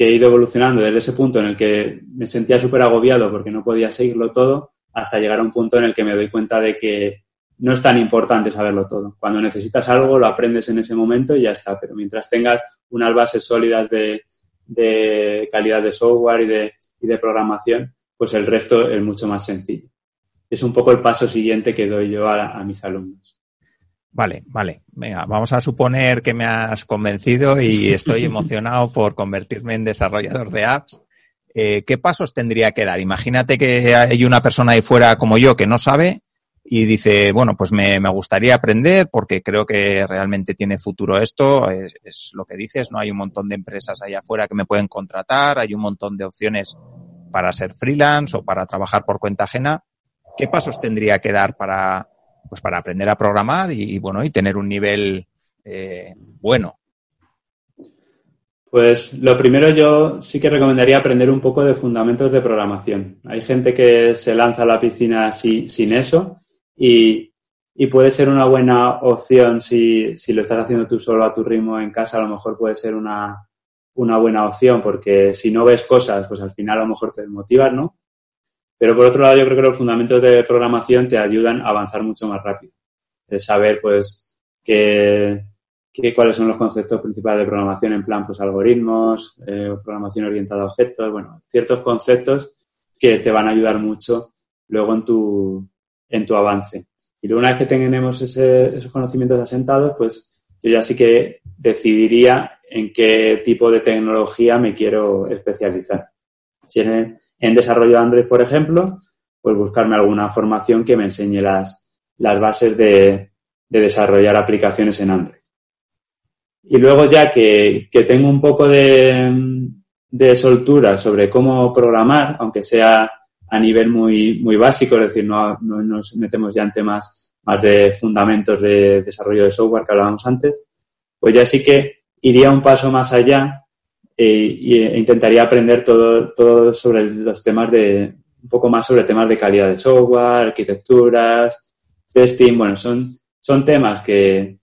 he ido evolucionando desde ese punto en el que me sentía súper agobiado porque no podía seguirlo todo hasta llegar a un punto en el que me doy cuenta de que no es tan importante saberlo todo. Cuando necesitas algo, lo aprendes en ese momento y ya está. Pero mientras tengas unas bases sólidas de, calidad de software y de, de programación, pues el resto es mucho más sencillo. Es un poco el paso siguiente que doy yo a mis alumnos. Vale, vale. Venga, vamos a suponer que me has convencido y estoy emocionado por convertirme en desarrollador de apps. Eh, ¿Qué pasos tendría que dar? Imagínate que hay una persona ahí fuera como yo que no sabe y dice, bueno, pues me, gustaría aprender porque creo que realmente tiene futuro esto. Es, lo que dices, ¿no? Hay un montón de empresas allá afuera que me pueden contratar, hay un montón de opciones para ser freelance o para trabajar por cuenta ajena. ¿Qué pasos tendría que dar para, pues para aprender a programar y, bueno, y tener un nivel eh, bueno. Pues lo primero yo sí que recomendaría aprender un poco de fundamentos de programación. Hay gente que se lanza a la piscina sin eso y, puede ser una buena opción si, lo estás haciendo tú solo a tu ritmo en casa, a lo mejor puede ser una, buena opción porque si no ves cosas, pues al final a lo mejor te desmotivas, ¿no? Pero por otro lado, yo creo que los fundamentos de programación te ayudan a avanzar mucho más rápido. Saber, pues, qué, cuáles son los conceptos principales de programación en plan, pues, algoritmos, eh, programación orientada a objetos, bueno, ciertos conceptos que te van a ayudar mucho luego en tu, en tu avance. Y luego una vez que tenemos esos conocimientos asentados, pues yo ya sí que decidiría en qué tipo de tecnología me quiero especializar. Si en, en desarrollo de Android, por ejemplo, pues buscarme alguna formación que me enseñe las, las bases de, desarrollar aplicaciones en Android. Y luego ya que, tengo un poco de, soltura sobre cómo programar, aunque sea a nivel muy, muy básico, es decir, no, nos metemos ya en temas más de fundamentos de desarrollo de software que hablábamos antes, pues ya sí que iría un paso más allá e, intentaría aprender todo, todo sobre los temas de, un poco más sobre temas de calidad de software, arquitecturas, testing, bueno, son, son temas que,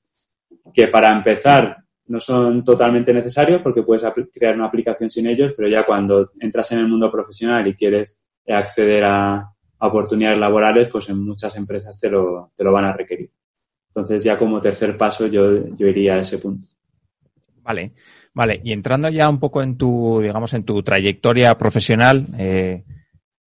que para empezar no son totalmente necesarios porque puedes crear una aplicación sin ellos, pero ya cuando entras en el mundo profesional y quieres acceder a, oportunidades laborales, pues en muchas empresas te lo, te lo van a requerir. Entonces ya como tercer paso yo, yo iría a ese punto. Vale. Vale, y entrando ya un poco en tu, digamos, en tu trayectoria profesional, eh,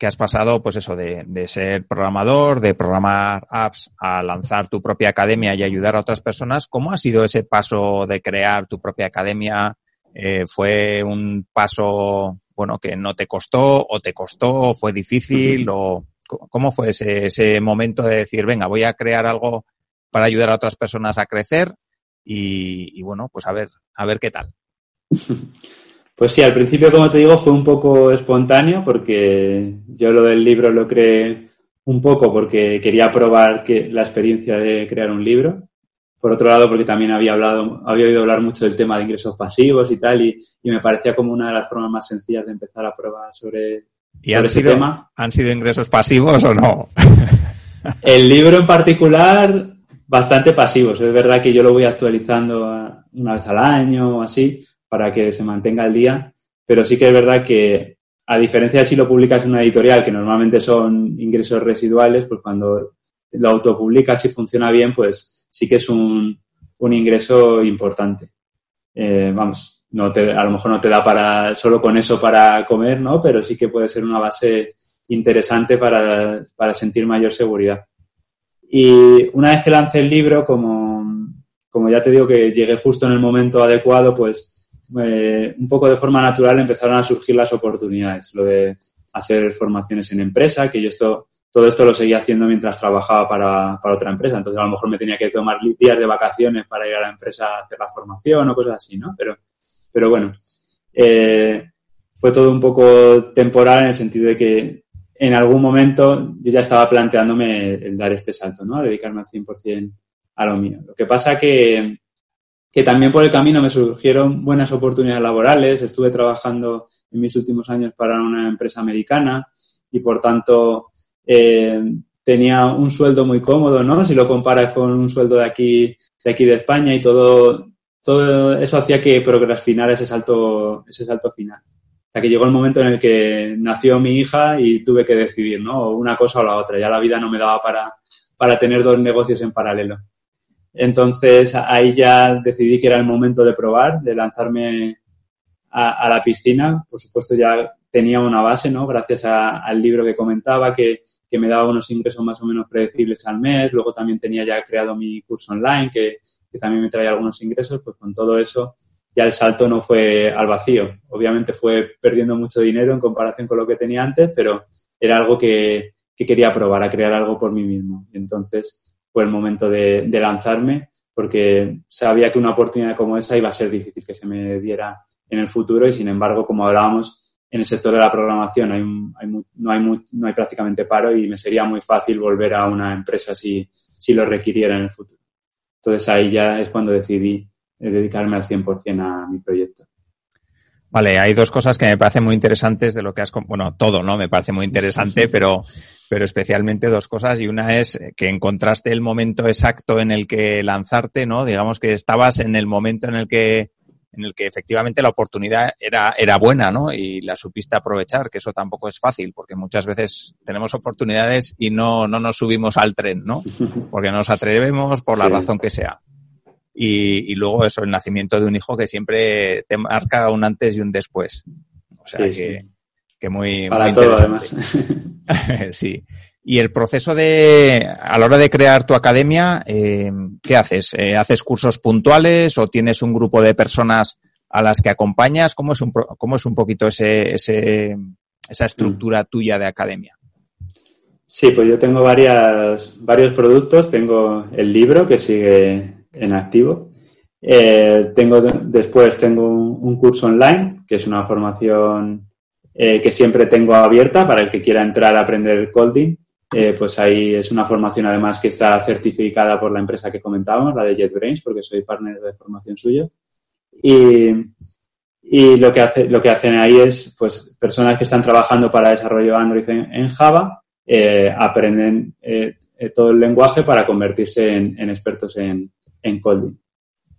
que has pasado, pues eso, de, ser programador, de programar apps, a lanzar tu propia academia y ayudar a otras personas, ¿cómo ha sido ese paso de crear tu propia academia? Eh, ¿Fue un paso, bueno, que no te costó o te costó fue difícil o cómo fue ese, momento de decir, venga, voy a crear algo para ayudar a otras personas a crecer y bueno, pues a ver, a ver qué tal. Pues sí, al principio, como te digo, fue un poco espontáneo porque yo lo del libro lo creé un poco porque quería probar que, la experiencia de crear un libro. Por otro lado, porque también había hablado, había oído hablar mucho del tema de ingresos pasivos y tal, y, me parecía como una de las formas más sencillas de empezar a probar sobre, ¿Y ese tema. ¿Han sido ingresos pasivos o no? El libro en particular, bastante pasivos. Es verdad que yo lo voy actualizando una vez al año o así, para que se mantenga al día, pero sí que es verdad que a diferencia de si lo publicas en una editorial, que normalmente son ingresos residuales, pues cuando lo autopublicas y funciona bien, pues sí que es un, un ingreso importante. Eh, vamos, no te, a lo mejor no te da para solo con eso para comer, ¿no? Pero sí que puede ser una base interesante para, para sentir mayor seguridad. Y una vez que lancé el libro, como, como ya te digo que llegué justo en el momento adecuado, pues eh, un poco de forma natural empezaron a surgir las oportunidades. Lo de hacer formaciones en empresa, que yo esto, todo esto lo seguía haciendo mientras trabajaba para, para, otra empresa. Entonces a lo mejor me tenía que tomar días de vacaciones para ir a la empresa a hacer la formación o cosas así, ¿no? Pero, pero bueno, eh, fue todo un poco temporal en el sentido de que en algún momento yo ya estaba planteándome el dar este salto, ¿no? A dedicarme al 100% a lo mío. Lo que pasa que, que también por el camino me surgieron buenas oportunidades laborales. Estuve trabajando en mis últimos años para una empresa americana y por tanto eh, tenía un sueldo muy cómodo, ¿no? Si lo comparas con un sueldo de aquí, de aquí de España y todo, todo eso hacía que procrastinara ese salto, ese salto final hasta que llegó el momento en el que nació mi hija y tuve que decidir, ¿no? Una cosa o la otra. Ya la vida no me daba para, para tener dos negocios en paralelo. Entonces ahí ya decidí que era el momento de probar, de lanzarme a, la piscina. Por supuesto ya tenía una base, ¿no? Gracias al libro que comentaba, que, que, me daba unos ingresos más o menos predecibles al mes. Luego también tenía ya creado mi curso online, que, que también me traía algunos ingresos. Pues con todo eso ya el salto no fue al vacío. Obviamente fue perdiendo mucho dinero en comparación con lo que tenía antes, pero era algo que, quería probar, a crear algo por mí mismo. Entonces fue el momento de, lanzarme porque sabía que una oportunidad como esa iba a ser difícil que se me diera en el futuro y sin embargo, como hablábamos, en el sector de la programación hay, no, hay no hay prácticamente paro y me sería muy fácil volver a una empresa si, si lo requiriera en el futuro. Entonces ahí ya es cuando decidí dedicarme al 100% a mi proyecto. Vale, hay dos cosas que me parecen muy interesantes de lo que has... Bueno, todo, ¿no? Me parece muy interesante, pero, pero especialmente dos cosas. Y una es que encontraste el momento exacto en el que lanzarte, ¿no? Digamos que estabas en el momento en el que en el que efectivamente la oportunidad era, era buena, ¿no? Y la supiste aprovechar, que eso tampoco es fácil, porque muchas veces tenemos oportunidades y no, no nos subimos al tren, ¿no? Porque nos atrevemos por la razón que sea y, luego eso, el nacimiento de un hijo que siempre te marca un antes y un después. O sea que, que, muy, Para todo, además. sí. Y el proceso de, a la hora de crear tu academia, eh, ¿qué haces? Eh, ¿Haces cursos puntuales o tienes un grupo de personas a las que acompañas? ¿Cómo es un, cómo es un poquito ese, ese, esa estructura mm. tuya de academia? Sí, pues yo tengo varias, varios productos. Tengo el libro que sigue en activo. Eh, tengo después tengo un, curso online, que es una formación eh, que siempre tengo abierta para el que quiera entrar a aprender coding. Eh, pues ahí es una formación además que está certificada por la empresa que comentábamos, la de JetBrains, porque soy partner de formación suyo. Y, y lo, que hace, lo que hacen ahí es, pues, personas que están trabajando para desarrollo Android en, Java, aprenden todo el lenguaje para convertirse en expertos en, en Kotlin.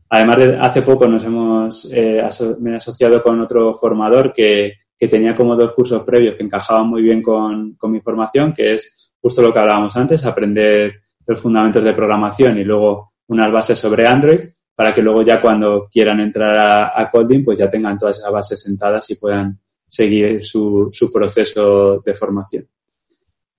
Además, hace poco nos hemos, eh, me he asociado con otro formador que, que, tenía como dos cursos previos que encajaban muy bien con, con, mi formación, que es justo lo que hablábamos antes, aprender los fundamentos de programación y luego unas bases sobre Android, para que luego ya cuando quieran entrar a, a Kotlin, pues ya tengan todas esas bases sentadas y puedan seguir su, su proceso de formación.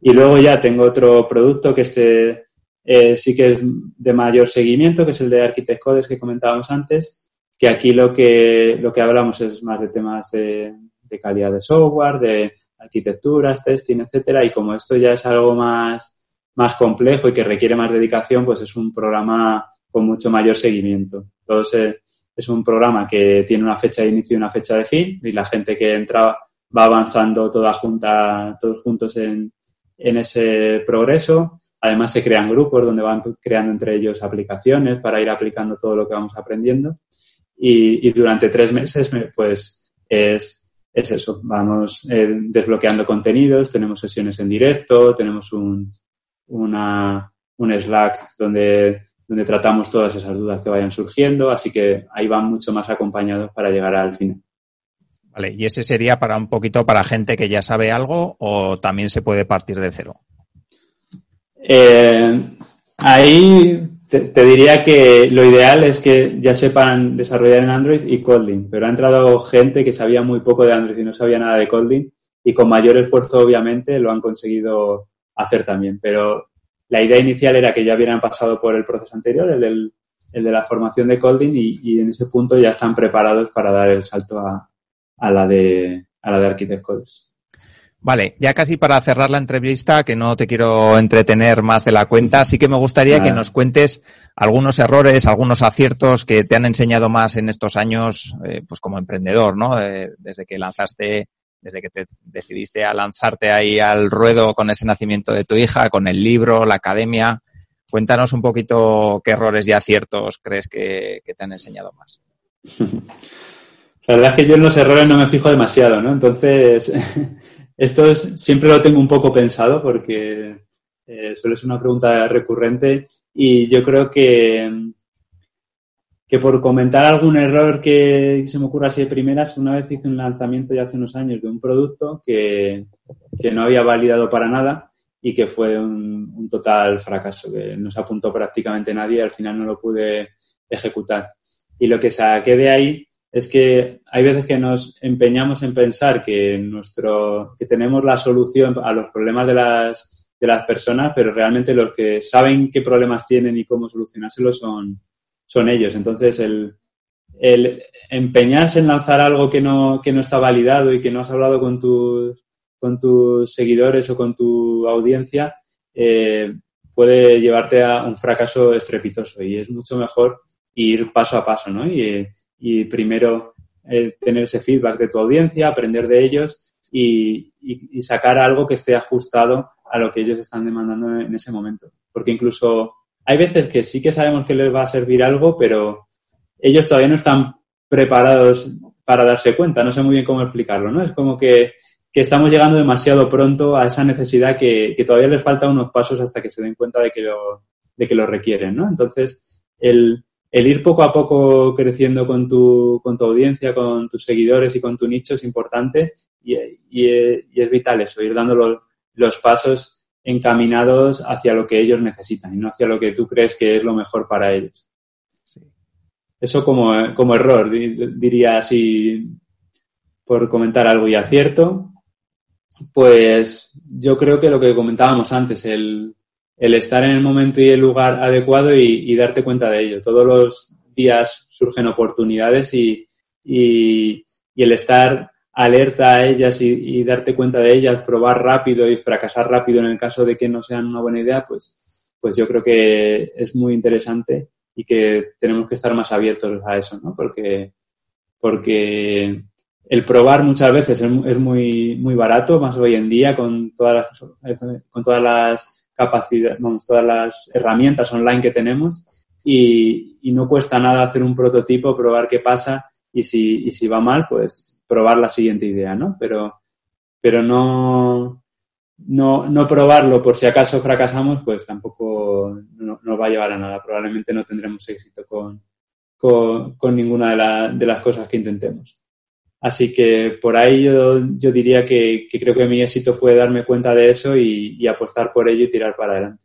Y luego ya tengo otro producto que este eh, sí que es de mayor seguimiento, que es el de Architect Codes que comentábamos antes, que aquí lo que, lo que hablamos es más de temas de, calidad de software, de arquitecturas, testing, etcétera, y como esto ya es algo más, más complejo y que requiere más dedicación, pues es un programa con mucho mayor seguimiento. Entonces, es un programa que tiene una fecha de inicio y una fecha de fin, y la gente que entra va avanzando toda junta, todos juntos en, en ese progreso. Además, se crean grupos donde van creando entre ellos aplicaciones para ir aplicando todo lo que vamos aprendiendo. Y, durante tres meses, pues, es, es eso. Vamos eh, desbloqueando contenidos, tenemos sesiones en directo, tenemos un, una, un Slack donde, donde tratamos todas esas dudas que vayan surgiendo. Así que ahí van mucho más acompañados para llegar al final. Vale, ¿y ese sería para un poquito para gente que ya sabe algo o también se puede partir de cero? Eh, ahí te, diría que lo ideal es que ya sepan desarrollar en Android y Kotlin, pero ha entrado gente que sabía muy poco de Android y no sabía nada de Kotlin y con mayor esfuerzo obviamente lo han conseguido hacer también. Pero la idea inicial era que ya hubieran pasado por el proceso anterior, el, del, el de la formación de Kotlin y, en ese punto ya están preparados para dar el salto a, a la de a la de Architect Vale, ya casi para cerrar la entrevista, que no te quiero entretener más de la cuenta, sí que me gustaría que nos cuentes algunos errores, algunos aciertos que te han enseñado más en estos años, eh, pues como emprendedor, ¿no? Eh, desde que lanzaste, desde que te decidiste a lanzarte ahí al ruedo con ese nacimiento de tu hija, con el libro, la academia. Cuéntanos un poquito qué errores y aciertos crees que, que te han enseñado más. La verdad es que yo en los errores no me fijo demasiado, ¿no? Entonces, Esto siempre lo tengo un poco pensado porque eh, suele ser una pregunta recurrente y yo creo que, que por comentar algún error que se me ocurra así de primeras, una vez hice un lanzamiento ya hace unos años de un producto que, no había validado para nada y que fue un, total fracaso, que no se apuntó prácticamente nadie al final no lo pude ejecutar. Y lo que saqué de ahí es que hay veces que nos empeñamos en pensar que, nuestro, que tenemos la solución a los problemas de las, de las personas, pero realmente los que saben qué problemas tienen y cómo solucionárselos son, son ellos. Entonces, el, el empeñarse en lanzar algo que no, que no está validado y que no has hablado con tus, con tus seguidores o con tu audiencia, eh, puede llevarte a un fracaso estrepitoso y es mucho mejor ir paso a paso, ¿no? Y, y primero eh, tener ese feedback de tu audiencia, aprender de ellos y, sacar algo que esté ajustado a lo que ellos están demandando en ese momento. Porque incluso hay veces que sí que sabemos que les va a servir algo, pero ellos todavía no están preparados para darse cuenta. No sé muy bien cómo explicarlo, ¿no? Es como que, estamos llegando demasiado pronto a esa necesidad que, que, todavía les falta unos pasos hasta que se den cuenta de que lo, de que lo requieren, ¿no? Entonces, el, el ir poco a poco creciendo con tu, con tu audiencia, con tus seguidores y con tu nicho es importante y, es vital eso, ir dando los, pasos encaminados hacia lo que ellos necesitan y no hacia lo que tú crees que es lo mejor para ellos. Eso como, como error, diría así, por comentar algo y acierto, pues yo creo que lo que comentábamos antes, el, el estar en el momento y el lugar adecuado y, darte cuenta de ello. Todos los días surgen oportunidades y, el estar alerta a ellas y, darte cuenta de ellas, probar rápido y fracasar rápido en el caso de que no sean una buena idea, pues, pues yo creo que es muy interesante y que tenemos que estar más abiertos a eso, ¿no? Porque, porque el probar muchas veces es, muy, muy barato, más hoy en día con todas con todas las capacidad, todas las herramientas online que tenemos y, no cuesta nada hacer un prototipo, probar qué pasa y si, va mal, pues probar la siguiente idea, ¿no? Pero, pero no, no, no probarlo por si acaso fracasamos, pues tampoco nos no va a llevar a nada. Probablemente no tendremos éxito con, con, ninguna de, de las cosas que intentemos. Así que por ahí yo, yo diría que, creo que mi éxito fue darme cuenta de eso y, apostar por ello y tirar para adelante.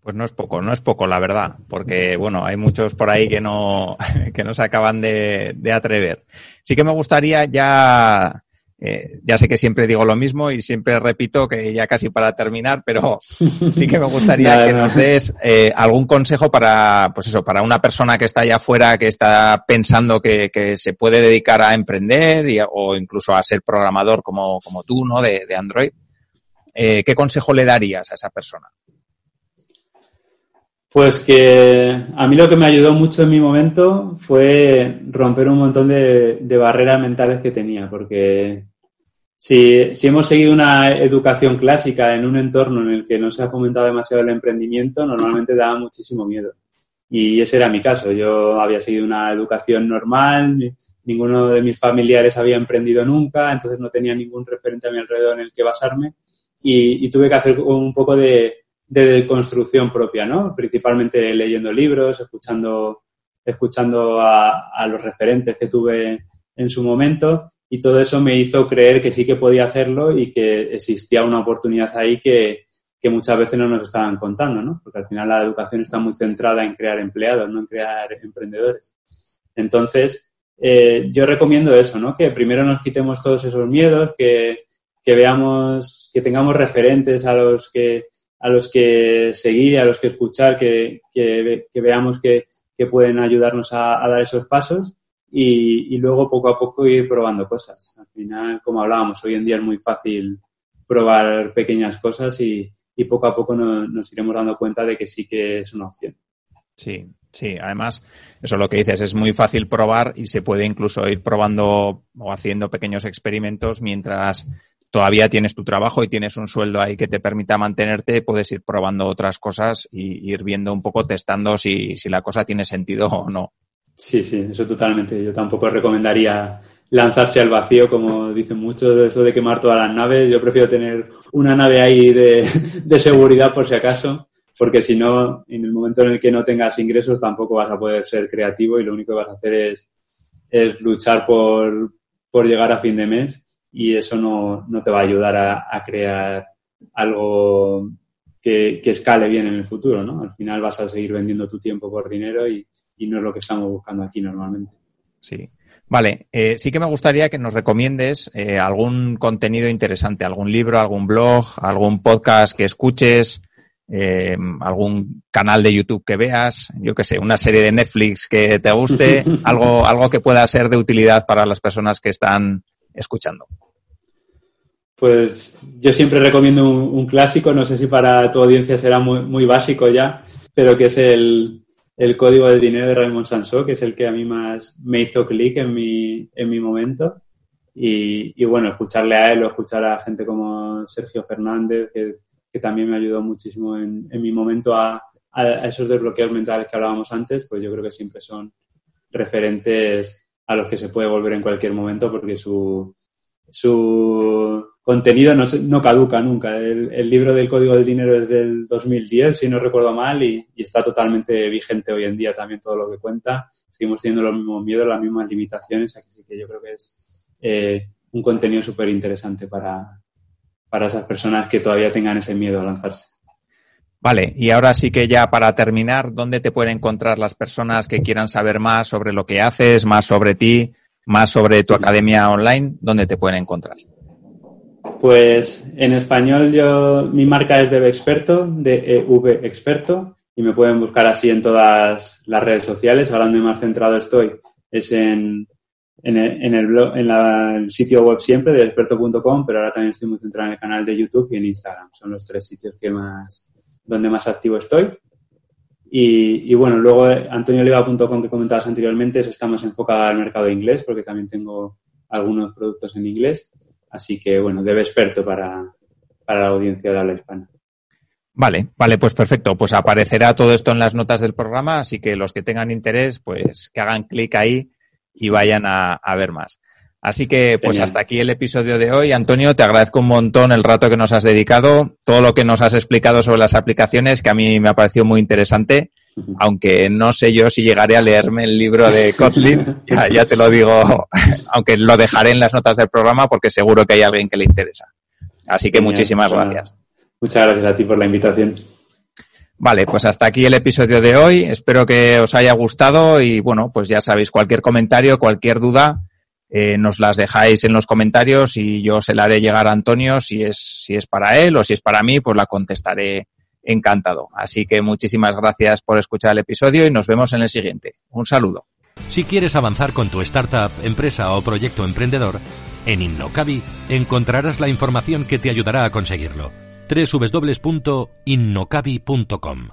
Pues no es poco, no es poco, la verdad, porque bueno, hay muchos por ahí que no, que no se acaban de, de atrever. Sí que me gustaría ya eh, ya sé que siempre digo lo mismo y siempre repito que ya casi para terminar, pero sí que me gustaría que nos des eh, algún consejo para, pues eso, para una persona que está allá afuera, que está pensando que, se puede dedicar a emprender o incluso a ser programador como, como tú, ¿no? De, Android. Eh, ¿Qué consejo le darías a esa persona? Pues que a mí lo que me ayudó mucho en mi momento fue romper un montón de, de barreras mentales que tenía, porque si, si, hemos seguido una educación clásica en un entorno en el que no se ha fomentado demasiado el emprendimiento, normalmente daba muchísimo miedo. Y ese era mi caso. Yo había seguido una educación normal, ninguno de mis familiares había emprendido nunca, entonces no tenía ningún referente a mi alrededor en el que basarme y, tuve que hacer un poco de, de construcción propia, ¿no? Principalmente leyendo libros, escuchando, escuchando a, a los referentes que tuve en su momento y todo eso me hizo creer que sí que podía hacerlo y que existía una oportunidad ahí que, que muchas veces no nos estaban contando, ¿no? Porque al final la educación está muy centrada en crear empleados, no en crear emprendedores. Entonces, eh, yo recomiendo eso, ¿no? Que primero nos quitemos todos esos miedos, que, que veamos, que tengamos referentes a los que, a los que seguir, a los que escuchar, que, que, veamos que, pueden ayudarnos a dar esos pasos y, y, luego poco a poco ir probando cosas. Al final, como hablábamos, hoy en día es muy fácil probar pequeñas cosas y, y poco a poco nos iremos dando cuenta de que sí que es una opción. Sí, sí. Además, eso es lo que dices, es muy fácil probar y se puede incluso ir probando o haciendo pequeños experimentos mientras todavía tienes tu trabajo y tienes un sueldo ahí que te permita mantenerte, puedes ir probando otras cosas y ir viendo un poco, testando si, si la cosa tiene sentido o no. Sí, sí, eso totalmente. Yo tampoco recomendaría lanzarse al vacío, como dicen muchos, eso de quemar todas las naves. Yo prefiero tener una nave ahí de, de seguridad por si acaso, porque si no, en el momento en el que no tengas ingresos tampoco vas a poder ser creativo y lo único que vas a hacer es, es luchar por, por llegar a fin de mes y eso no, no te va a ayudar a, a crear algo que, que, escale bien en el futuro, ¿no? Al final vas a seguir vendiendo tu tiempo por dinero y, y no es lo que estamos buscando aquí normalmente. Sí. Vale, eh, sí que me gustaría que nos recomiendes eh, algún contenido interesante, algún libro, algún blog, algún podcast que escuches, eh, algún canal de YouTube que veas, yo qué sé, una serie de Netflix que te guste, algo, algo que pueda ser de utilidad para las personas que están escuchando. Pues yo siempre recomiendo un, un clásico, no sé si para tu audiencia será muy, muy básico ya, pero que es el, el código del dinero de Raymond Sansó, que es el que a mí más me hizo clic en mi, en mi momento. Y, bueno, escucharle a él o escuchar a gente como Sergio Fernández, que, también me ayudó muchísimo en, en mi momento a, a, esos desbloqueos mentales que hablábamos antes, pues yo creo que siempre son referentes a los que se puede volver en cualquier momento porque su, su contenido no, no caduca nunca. El, libro del Código del Dinero es del 2010, si no recuerdo mal, y, está totalmente vigente hoy en día también todo lo que cuenta. Seguimos teniendo los mismos miedos, las mismas limitaciones, así que yo creo que es eh, un contenido súper interesante para, para esas personas que todavía tengan ese miedo a lanzarse. Vale, y ahora sí que ya para terminar, ¿dónde te pueden encontrar las personas que quieran saber más sobre lo que haces, más sobre ti, más sobre tu academia online? ¿Dónde te pueden encontrar? Pues en español yo, mi marca es de Experto, de EV Experto, y me pueden buscar así en todas las redes sociales. Ahora donde más centrado estoy es en, en el, en el, blog, en el sitio web siempre de experto.com, pero ahora también estoy muy centrado en el canal de YouTube y en Instagram. Son los tres sitios que más, donde más activo estoy. Y, y bueno, luego antonioliva.com que comentabas anteriormente, eso está más enfocado al mercado inglés, porque también tengo algunos productos en inglés. Así que, bueno, debe experto para, para la audiencia de habla hispana. Vale, vale, pues perfecto. Pues aparecerá todo esto en las notas del programa, así que los que tengan interés, pues que hagan clic ahí y vayan a, a, ver más. Así que, pues hasta aquí el episodio de hoy. Antonio, te agradezco un montón el rato que nos has dedicado, todo lo que nos has explicado sobre las aplicaciones, que a mí me ha parecido muy interesante aunque no sé yo si llegaré a leerme el libro de Kotlin, ya, te lo digo, aunque lo dejaré en las notas del programa porque seguro que hay alguien que le interesa. Así que muchísimas pues gracias. Muchas gracias a ti por la invitación. Vale, pues hasta aquí el episodio de hoy. Espero que os haya gustado y bueno, pues ya sabéis, cualquier comentario, cualquier duda, eh, nos las dejáis en los comentarios y yo se la haré llegar a Antonio si es, si es para él o si es para mí, pues la contestaré encantado. Así que muchísimas gracias por escuchar el episodio y nos vemos en el siguiente. Un saludo. Si quieres avanzar con tu startup, empresa o proyecto emprendedor, en Innocabi encontrarás la información que te ayudará a conseguirlo. www.innocabi.com